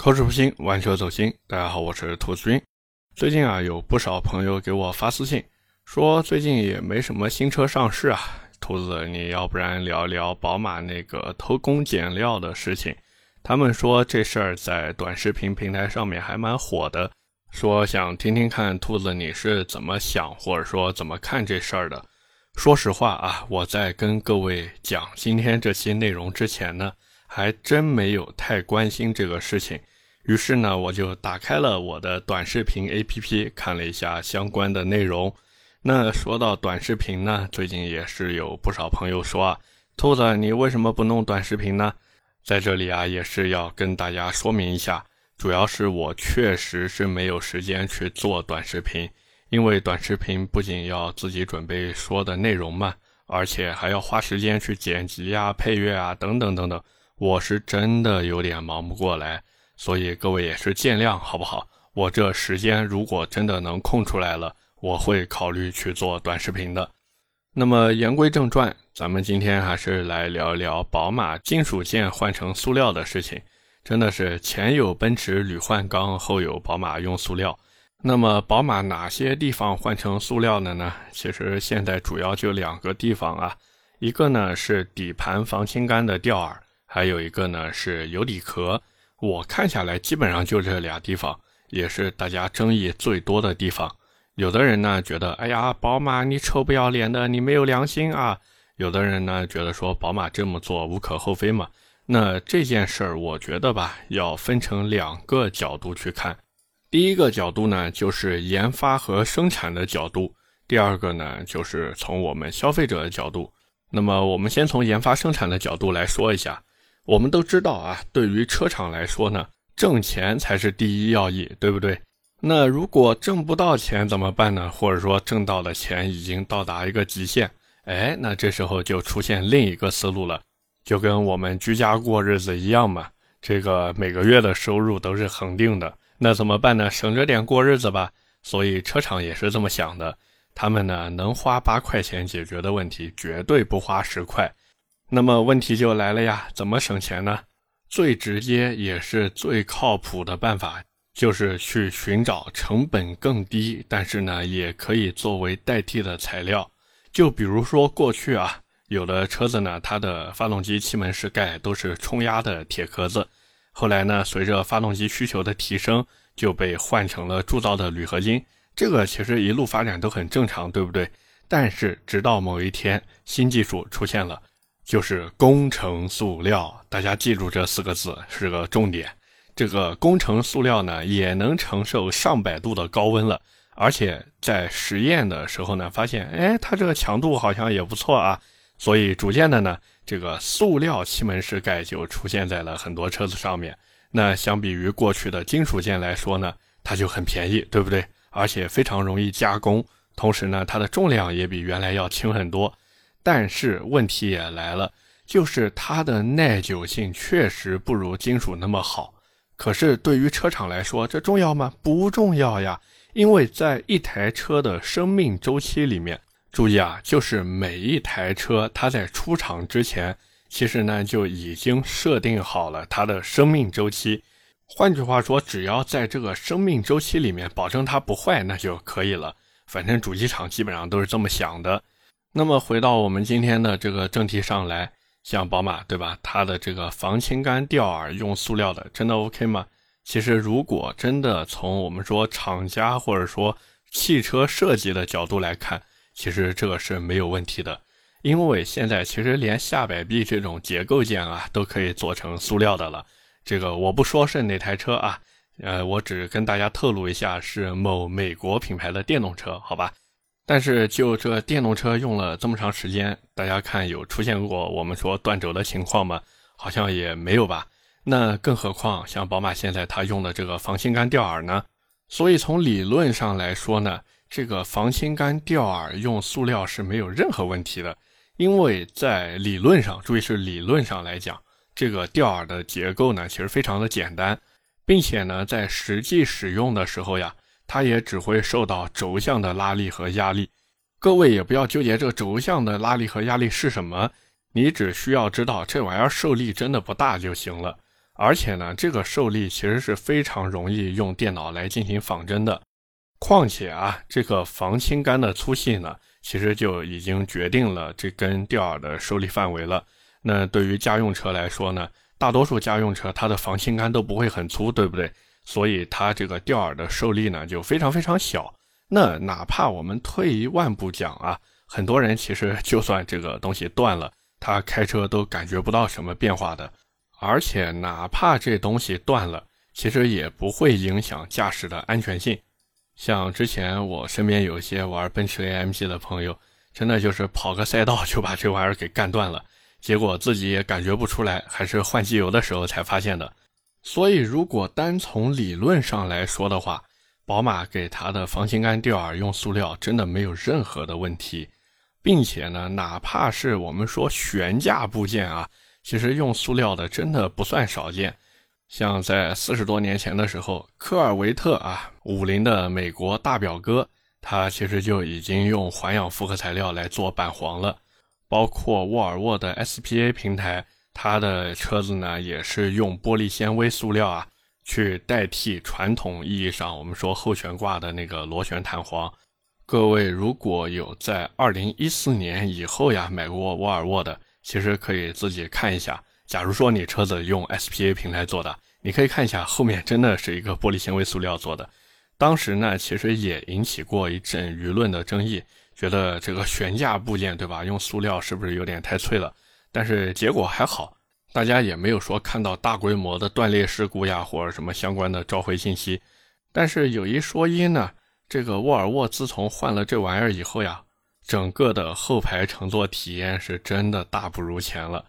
口齿不清，玩车走心。大家好，我是兔子君。最近啊，有不少朋友给我发私信，说最近也没什么新车上市啊。兔子，你要不然聊聊宝马那个偷工减料的事情？他们说这事儿在短视频平台上面还蛮火的，说想听听看兔子你是怎么想，或者说怎么看这事儿的。说实话啊，我在跟各位讲今天这期内容之前呢，还真没有太关心这个事情。于是呢，我就打开了我的短视频 APP，看了一下相关的内容。那说到短视频呢，最近也是有不少朋友说啊，兔子，你为什么不弄短视频呢？在这里啊，也是要跟大家说明一下，主要是我确实是没有时间去做短视频，因为短视频不仅要自己准备说的内容嘛，而且还要花时间去剪辑啊、配乐啊等等等等，我是真的有点忙不过来。所以各位也是见谅，好不好？我这时间如果真的能空出来了，我会考虑去做短视频的。那么言归正传，咱们今天还是来聊一聊宝马金属件换成塑料的事情。真的是前有奔驰铝换钢，后有宝马用塑料。那么宝马哪些地方换成塑料的呢？其实现在主要就两个地方啊，一个呢是底盘防倾杆的吊耳，还有一个呢是油底壳。我看下来，基本上就这俩地方，也是大家争议最多的地方。有的人呢觉得，哎呀，宝马你臭不要脸的，你没有良心啊！有的人呢觉得说，宝马这么做无可厚非嘛。那这件事儿，我觉得吧，要分成两个角度去看。第一个角度呢，就是研发和生产的角度；第二个呢，就是从我们消费者的角度。那么，我们先从研发生产的角度来说一下。我们都知道啊，对于车厂来说呢，挣钱才是第一要义，对不对？那如果挣不到钱怎么办呢？或者说挣到的钱已经到达一个极限，哎，那这时候就出现另一个思路了，就跟我们居家过日子一样嘛。这个每个月的收入都是恒定的，那怎么办呢？省着点过日子吧。所以车厂也是这么想的，他们呢能花八块钱解决的问题，绝对不花十块。那么问题就来了呀，怎么省钱呢？最直接也是最靠谱的办法，就是去寻找成本更低，但是呢也可以作为代替的材料。就比如说过去啊，有的车子呢，它的发动机气门室盖都是冲压的铁壳子，后来呢，随着发动机需求的提升，就被换成了铸造的铝合金。这个其实一路发展都很正常，对不对？但是直到某一天，新技术出现了。就是工程塑料，大家记住这四个字是个重点。这个工程塑料呢，也能承受上百度的高温了，而且在实验的时候呢，发现，哎，它这个强度好像也不错啊。所以逐渐的呢，这个塑料气门室盖就出现在了很多车子上面。那相比于过去的金属件来说呢，它就很便宜，对不对？而且非常容易加工，同时呢，它的重量也比原来要轻很多。但是问题也来了，就是它的耐久性确实不如金属那么好。可是对于车厂来说，这重要吗？不重要呀，因为在一台车的生命周期里面，注意啊，就是每一台车它在出厂之前，其实呢就已经设定好了它的生命周期。换句话说，只要在这个生命周期里面保证它不坏，那就可以了。反正主机厂基本上都是这么想的。那么回到我们今天的这个正题上来，像宝马对吧？它的这个防倾杆吊耳用塑料的，真的 OK 吗？其实如果真的从我们说厂家或者说汽车设计的角度来看，其实这个是没有问题的，因为现在其实连下摆臂这种结构件啊都可以做成塑料的了。这个我不说是哪台车啊，呃，我只跟大家透露一下是某美国品牌的电动车，好吧？但是就这电动车用了这么长时间，大家看有出现过我们说断轴的情况吗？好像也没有吧。那更何况像宝马现在它用的这个防倾杆吊耳呢？所以从理论上来说呢，这个防倾杆吊耳用塑料是没有任何问题的，因为在理论上，注意是理论上来讲，这个吊耳的结构呢其实非常的简单，并且呢在实际使用的时候呀。它也只会受到轴向的拉力和压力，各位也不要纠结这个轴向的拉力和压力是什么，你只需要知道这玩意儿受力真的不大就行了。而且呢，这个受力其实是非常容易用电脑来进行仿真的。况且啊，这个防倾杆的粗细呢，其实就已经决定了这根吊耳的受力范围了。那对于家用车来说呢，大多数家用车它的防倾杆都不会很粗，对不对？所以它这个吊耳的受力呢就非常非常小。那哪怕我们退一万步讲啊，很多人其实就算这个东西断了，他开车都感觉不到什么变化的。而且哪怕这东西断了，其实也不会影响驾驶的安全性。像之前我身边有些玩奔驰 AMG 的朋友，真的就是跑个赛道就把这玩意儿给干断了。结果自己也感觉不出来，还是换机油的时候才发现的。所以，如果单从理论上来说的话，宝马给它的防倾杆吊耳用塑料真的没有任何的问题，并且呢，哪怕是我们说悬架部件啊，其实用塑料的真的不算少见。像在四十多年前的时候，科尔维特啊，五菱的美国大表哥，他其实就已经用环氧复合材料来做板簧了。包括沃尔沃的 SPA 平台，它的车子呢也是用玻璃纤维塑料啊，去代替传统意义上我们说后悬挂的那个螺旋弹簧。各位如果有在2014年以后呀买过沃尔沃的，其实可以自己看一下。假如说你车子用 SPA 平台做的，你可以看一下后面真的是一个玻璃纤维塑料做的。当时呢，其实也引起过一阵舆论的争议。觉得这个悬架部件对吧？用塑料是不是有点太脆了？但是结果还好，大家也没有说看到大规模的断裂事故呀，或者什么相关的召回信息。但是有一说一呢，这个沃尔沃自从换了这玩意儿以后呀，整个的后排乘坐体验是真的大不如前了。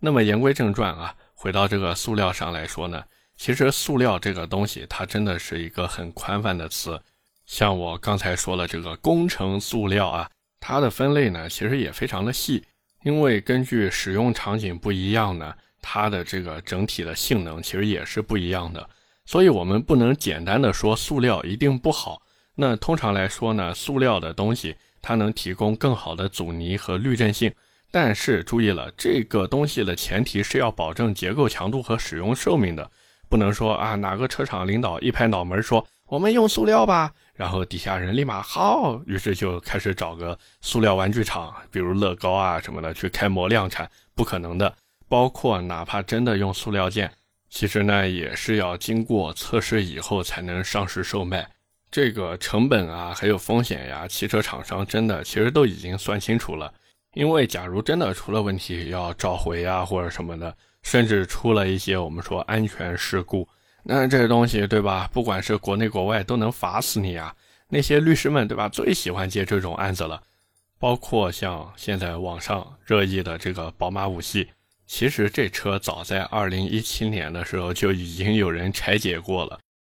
那么言归正传啊，回到这个塑料上来说呢，其实塑料这个东西它真的是一个很宽泛的词。像我刚才说的这个工程塑料啊，它的分类呢其实也非常的细，因为根据使用场景不一样呢，它的这个整体的性能其实也是不一样的，所以我们不能简单的说塑料一定不好。那通常来说呢，塑料的东西它能提供更好的阻尼和滤震性，但是注意了，这个东西的前提是要保证结构强度和使用寿命的，不能说啊哪个车厂领导一拍脑门说我们用塑料吧。然后底下人立马好，于是就开始找个塑料玩具厂，比如乐高啊什么的去开模量产，不可能的。包括哪怕真的用塑料件，其实呢也是要经过测试以后才能上市售卖。这个成本啊还有风险呀，汽车厂商真的其实都已经算清楚了。因为假如真的出了问题要召回啊或者什么的，甚至出了一些我们说安全事故。那这东西对吧？不管是国内国外都能罚死你啊！那些律师们对吧？最喜欢接这种案子了。包括像现在网上热议的这个宝马五系，其实这车早在二零一七年的时候就已经有人拆解过了。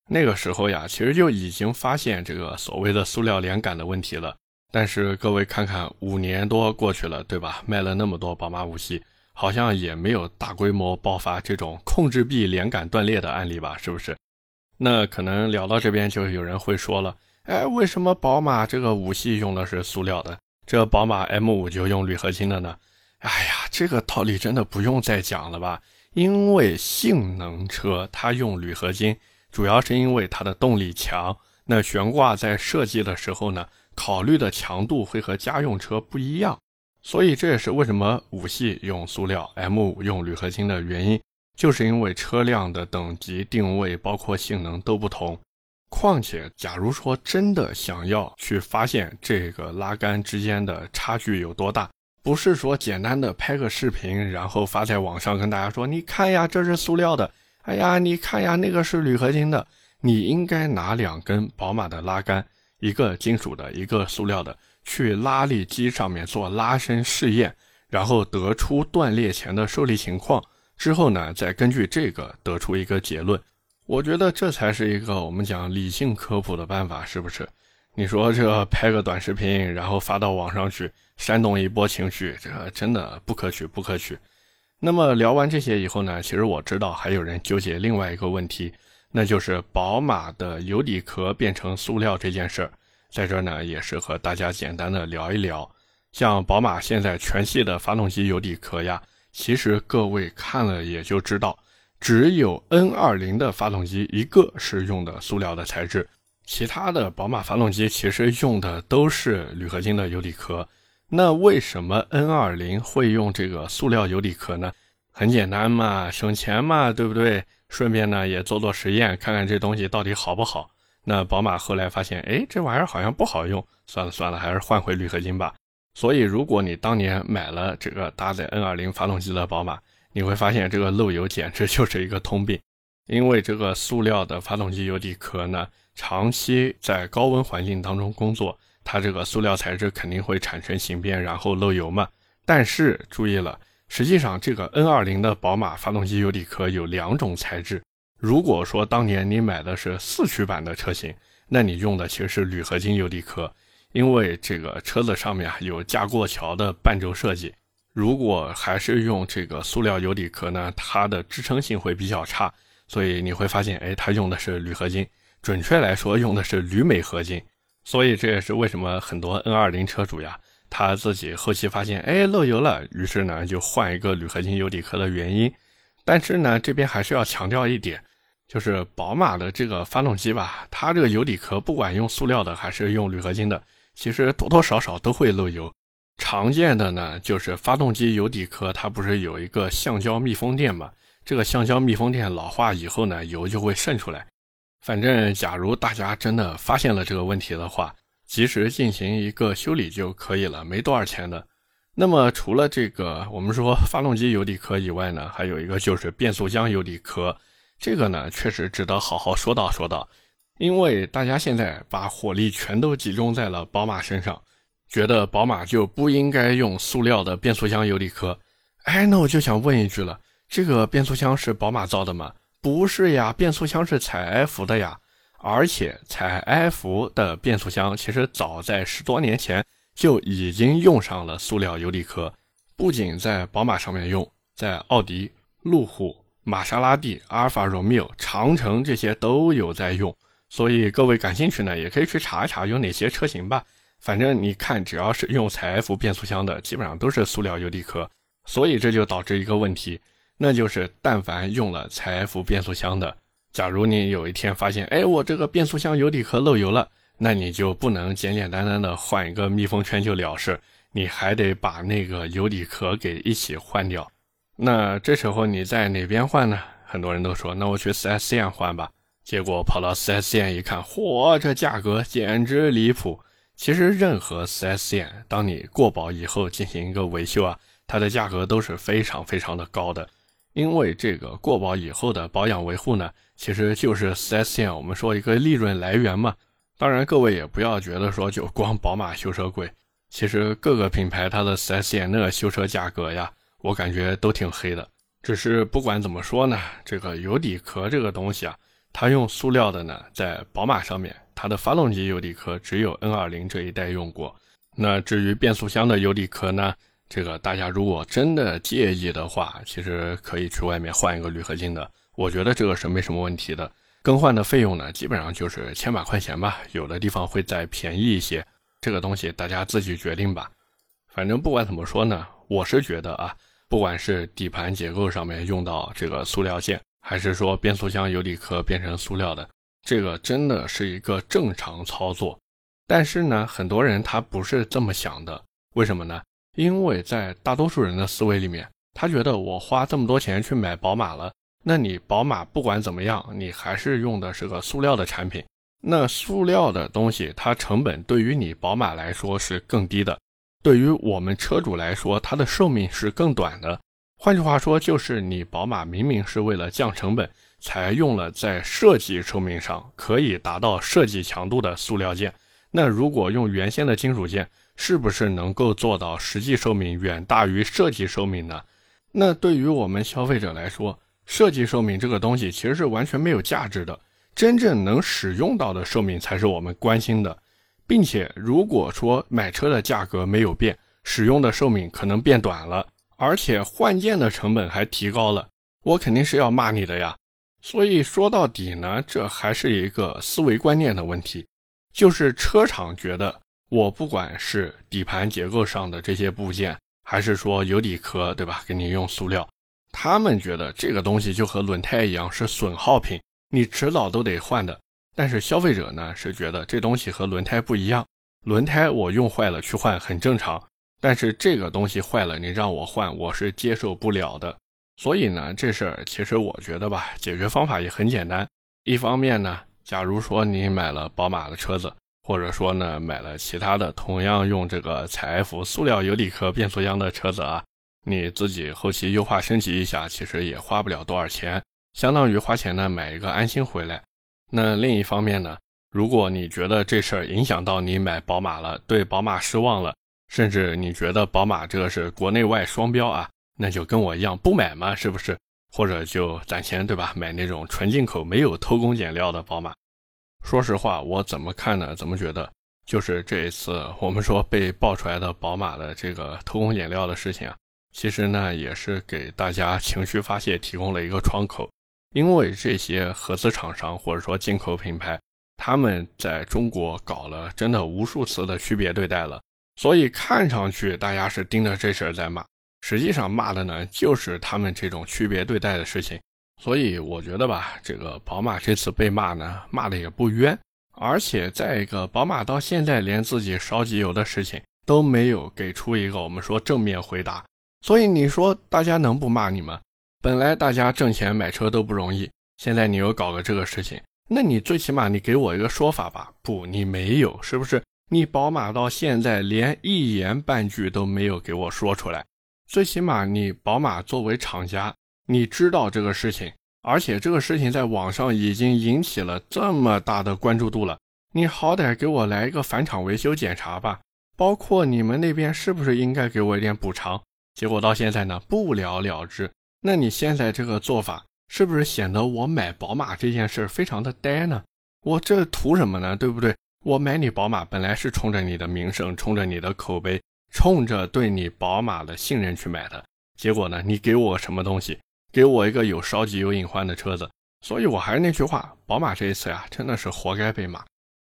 那个时候呀，其实就已经发现这个所谓的塑料连杆的问题了。但是各位看看，五年多过去了，对吧？卖了那么多宝马五系。好像也没有大规模爆发这种控制臂连杆断裂的案例吧？是不是？那可能聊到这边就有人会说了，哎，为什么宝马这个五系用的是塑料的，这宝马 M5 就用铝合金的呢？哎呀，这个道理真的不用再讲了吧？因为性能车它用铝合金，主要是因为它的动力强，那悬挂在设计的时候呢，考虑的强度会和家用车不一样。所以这也是为什么五系用塑料，M5 用铝合金的原因，就是因为车辆的等级定位包括性能都不同。况且，假如说真的想要去发现这个拉杆之间的差距有多大，不是说简单的拍个视频，然后发在网上跟大家说，你看呀，这是塑料的，哎呀，你看呀，那个是铝合金的。你应该拿两根宝马的拉杆，一个金属的，一个塑料的。去拉力机上面做拉伸试验，然后得出断裂前的受力情况，之后呢，再根据这个得出一个结论。我觉得这才是一个我们讲理性科普的办法，是不是？你说这拍个短视频，然后发到网上去煽动一波情绪，这真的不可取，不可取。那么聊完这些以后呢，其实我知道还有人纠结另外一个问题，那就是宝马的油底壳变成塑料这件事儿。在这呢，也是和大家简单的聊一聊，像宝马现在全系的发动机油底壳呀，其实各位看了也就知道，只有 N20 的发动机一个是用的塑料的材质，其他的宝马发动机其实用的都是铝合金的油底壳。那为什么 N20 会用这个塑料油底壳呢？很简单嘛，省钱嘛，对不对？顺便呢也做做实验，看看这东西到底好不好。那宝马后来发现，哎，这玩意儿好像不好用，算了算了，还是换回铝合金吧。所以，如果你当年买了这个搭载 N20 发动机的宝马，你会发现这个漏油简直就是一个通病。因为这个塑料的发动机油底壳呢，长期在高温环境当中工作，它这个塑料材质肯定会产生形变，然后漏油嘛。但是注意了。实际上，这个 N20 的宝马发动机油底壳有两种材质。如果说当年你买的是四驱版的车型，那你用的其实是铝合金油底壳，因为这个车子上面啊有架过桥的半轴设计。如果还是用这个塑料油底壳呢，它的支撑性会比较差，所以你会发现，哎，它用的是铝合金，准确来说用的是铝镁合金。所以这也是为什么很多 N20 车主呀。他自己后期发现，哎，漏油了，于是呢就换一个铝合金油底壳的原因。但是呢，这边还是要强调一点，就是宝马的这个发动机吧，它这个油底壳不管用塑料的还是用铝合金的，其实多多少少都会漏油。常见的呢就是发动机油底壳它不是有一个橡胶密封垫吗？这个橡胶密封垫老化以后呢，油就会渗出来。反正假如大家真的发现了这个问题的话，及时进行一个修理就可以了，没多少钱的。那么除了这个，我们说发动机油底壳以外呢，还有一个就是变速箱油底壳。这个呢，确实值得好好说道说道。因为大家现在把火力全都集中在了宝马身上，觉得宝马就不应该用塑料的变速箱油底壳。哎，那我就想问一句了，这个变速箱是宝马造的吗？不是呀，变速箱是采埃孚的呀。而且，采埃孚的变速箱其实早在十多年前就已经用上了塑料油底壳，不仅在宝马上面用，在奥迪、路虎、玛莎拉蒂、阿尔法罗密欧、长城这些都有在用。所以各位感兴趣呢，也可以去查一查有哪些车型吧。反正你看，只要是用采埃孚变速箱的，基本上都是塑料油底壳。所以这就导致一个问题，那就是但凡用了采埃孚变速箱的。假如你有一天发现，哎，我这个变速箱油底壳漏油了，那你就不能简简单单的换一个密封圈就了事，你还得把那个油底壳给一起换掉。那这时候你在哪边换呢？很多人都说，那我去 4S 店换吧。结果跑到 4S 店一看，嚯，这价格简直离谱。其实任何 4S 店，当你过保以后进行一个维修啊，它的价格都是非常非常的高的。因为这个过保以后的保养维护呢，其实就是 4S 店我们说一个利润来源嘛。当然，各位也不要觉得说就光宝马修车贵，其实各个品牌它的 4S 店那个修车价格呀，我感觉都挺黑的。只是不管怎么说呢，这个油底壳这个东西啊，它用塑料的呢，在宝马上面，它的发动机油底壳只有 N20 这一代用过。那至于变速箱的油底壳呢？这个大家如果真的介意的话，其实可以去外面换一个铝合金的，我觉得这个是没什么问题的。更换的费用呢，基本上就是千把块钱吧，有的地方会再便宜一些。这个东西大家自己决定吧。反正不管怎么说呢，我是觉得啊，不管是底盘结构上面用到这个塑料件，还是说变速箱油底壳变成塑料的，这个真的是一个正常操作。但是呢，很多人他不是这么想的，为什么呢？因为在大多数人的思维里面，他觉得我花这么多钱去买宝马了，那你宝马不管怎么样，你还是用的是个塑料的产品。那塑料的东西，它成本对于你宝马来说是更低的，对于我们车主来说，它的寿命是更短的。换句话说，就是你宝马明明是为了降成本，才用了在设计寿命上可以达到设计强度的塑料件。那如果用原先的金属件，是不是能够做到实际寿命远大于设计寿命呢？那对于我们消费者来说，设计寿命这个东西其实是完全没有价值的，真正能使用到的寿命才是我们关心的。并且如果说买车的价格没有变，使用的寿命可能变短了，而且换件的成本还提高了，我肯定是要骂你的呀。所以说到底呢，这还是一个思维观念的问题，就是车厂觉得。我不管是底盘结构上的这些部件，还是说油底壳，对吧？给你用塑料，他们觉得这个东西就和轮胎一样是损耗品，你迟早都得换的。但是消费者呢是觉得这东西和轮胎不一样，轮胎我用坏了去换很正常，但是这个东西坏了你让我换，我是接受不了的。所以呢，这事儿其实我觉得吧，解决方法也很简单。一方面呢，假如说你买了宝马的车子，或者说呢买了其他的同样用这个采埃孚塑料油底壳变速箱的车子啊，你自己后期优化升级一下，其实也花不了多少钱，相当于花钱呢买一个安心回来。那另一方面呢，如果你觉得这事儿影响到你买宝马了，对宝马失望了，甚至你觉得宝马这个是国内外双标啊。那就跟我一样不买嘛，是不是？或者就攒钱，对吧？买那种纯进口、没有偷工减料的宝马。说实话，我怎么看呢？怎么觉得？就是这一次我们说被爆出来的宝马的这个偷工减料的事情啊，其实呢也是给大家情绪发泄提供了一个窗口。因为这些合资厂商或者说进口品牌，他们在中国搞了真的无数次的区别对待了，所以看上去大家是盯着这事儿在骂。实际上骂的呢，就是他们这种区别对待的事情，所以我觉得吧，这个宝马这次被骂呢，骂的也不冤，而且再一个，宝马到现在连自己烧机油的事情都没有给出一个我们说正面回答，所以你说大家能不骂你吗？本来大家挣钱买车都不容易，现在你又搞个这个事情，那你最起码你给我一个说法吧？不，你没有，是不是？你宝马到现在连一言半句都没有给我说出来。最起码你宝马作为厂家，你知道这个事情，而且这个事情在网上已经引起了这么大的关注度了，你好歹给我来一个返厂维修检查吧，包括你们那边是不是应该给我一点补偿？结果到现在呢不了了之，那你现在这个做法是不是显得我买宝马这件事非常的呆呢？我这图什么呢？对不对？我买你宝马本来是冲着你的名声，冲着你的口碑。冲着对你宝马的信任去买的，结果呢？你给我什么东西？给我一个有烧机油隐患的车子。所以我还是那句话，宝马这一次呀，真的是活该被骂。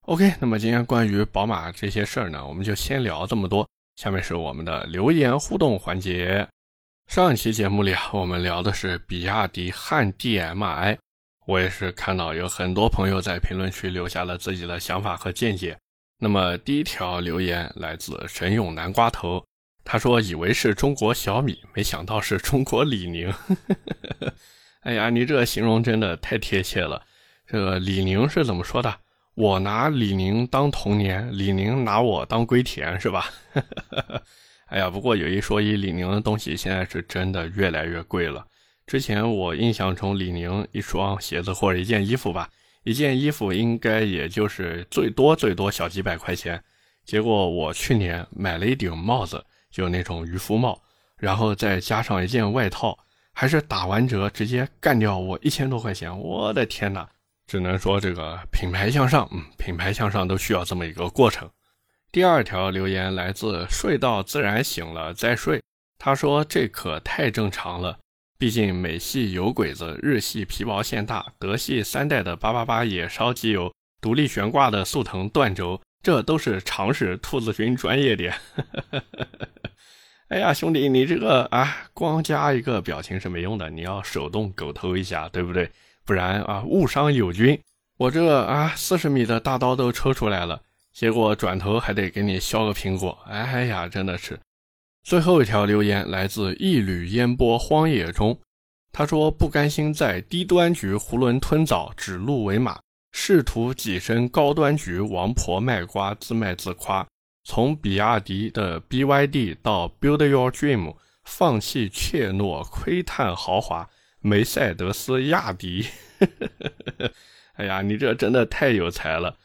OK，那么今天关于宝马这些事儿呢，我们就先聊这么多。下面是我们的留言互动环节。上一期节目里啊，我们聊的是比亚迪汉 DM-i，我也是看到有很多朋友在评论区留下了自己的想法和见解。那么第一条留言来自神勇南瓜头，他说以为是中国小米，没想到是中国李宁。哎呀，你这个形容真的太贴切了。这个李宁是怎么说的？我拿李宁当童年，李宁拿我当归田，是吧？哎呀，不过有一说一，李宁的东西现在是真的越来越贵了。之前我印象中，李宁一双鞋子或者一件衣服吧。一件衣服应该也就是最多最多小几百块钱，结果我去年买了一顶帽子，就那种渔夫帽，然后再加上一件外套，还是打完折直接干掉我一千多块钱，我的天哪！只能说这个品牌向上，嗯，品牌向上都需要这么一个过程。第二条留言来自睡到自然醒了再睡，他说这可太正常了。毕竟美系油鬼子，日系皮薄馅大，德系三代的八八八野烧机油，独立悬挂的速腾断轴，这都是常识。兔子君专业点。哎呀，兄弟，你这个啊，光加一个表情是没用的，你要手动狗头一下，对不对？不然啊，误伤友军。我这啊，四十米的大刀都抽出来了，结果转头还得给你削个苹果。哎呀，真的是。最后一条留言来自一缕烟波荒野中，他说不甘心在低端局囫囵吞枣指鹿为马，试图跻身高端局王婆卖瓜自卖自夸，从比亚迪的 BYD 到 Build Your Dream，放弃怯懦窥探豪华，梅赛德斯亚迪。哎呀，你这真的太有才了。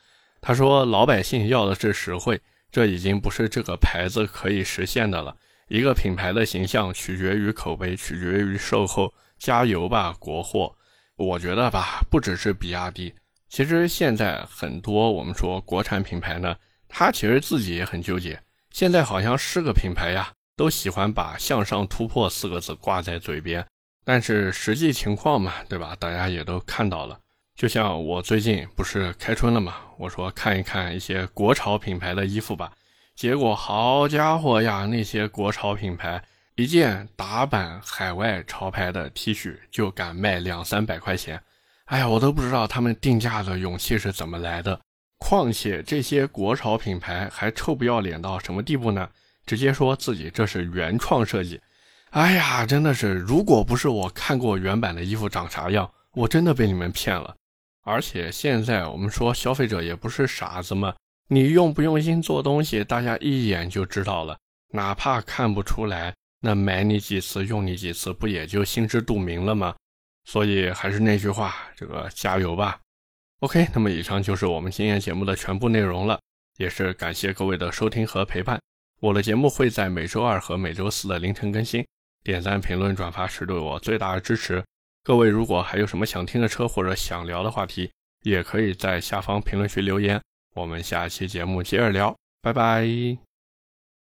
他说老百姓要的是实惠，这已经不是这个牌子可以实现的了。一个品牌的形象取决于口碑，取决于售后。加油吧，国货！我觉得吧，不只是比亚迪，其实现在很多我们说国产品牌呢，它其实自己也很纠结。现在好像是个品牌呀，都喜欢把“向上突破”四个字挂在嘴边，但是实际情况嘛，对吧？大家也都看到了。就像我最近不是开春了嘛，我说看一看一些国潮品牌的衣服吧。结果好家伙呀，那些国潮品牌一件打版海外潮牌的 T 恤就敢卖两三百块钱，哎呀，我都不知道他们定价的勇气是怎么来的。况且这些国潮品牌还臭不要脸到什么地步呢？直接说自己这是原创设计。哎呀，真的是，如果不是我看过原版的衣服长啥样，我真的被你们骗了。而且现在我们说消费者也不是傻子嘛，你用不用心做东西，大家一眼就知道了。哪怕看不出来，那买你几次用你几次，不也就心知肚明了吗？所以还是那句话，这个加油吧。OK，那么以上就是我们今天节目的全部内容了，也是感谢各位的收听和陪伴。我的节目会在每周二和每周四的凌晨更新，点赞、评论、转发是对我最大的支持。各位如果还有什么想听的车或者想聊的话题，也可以在下方评论区留言。我们下期节目接着聊，拜拜。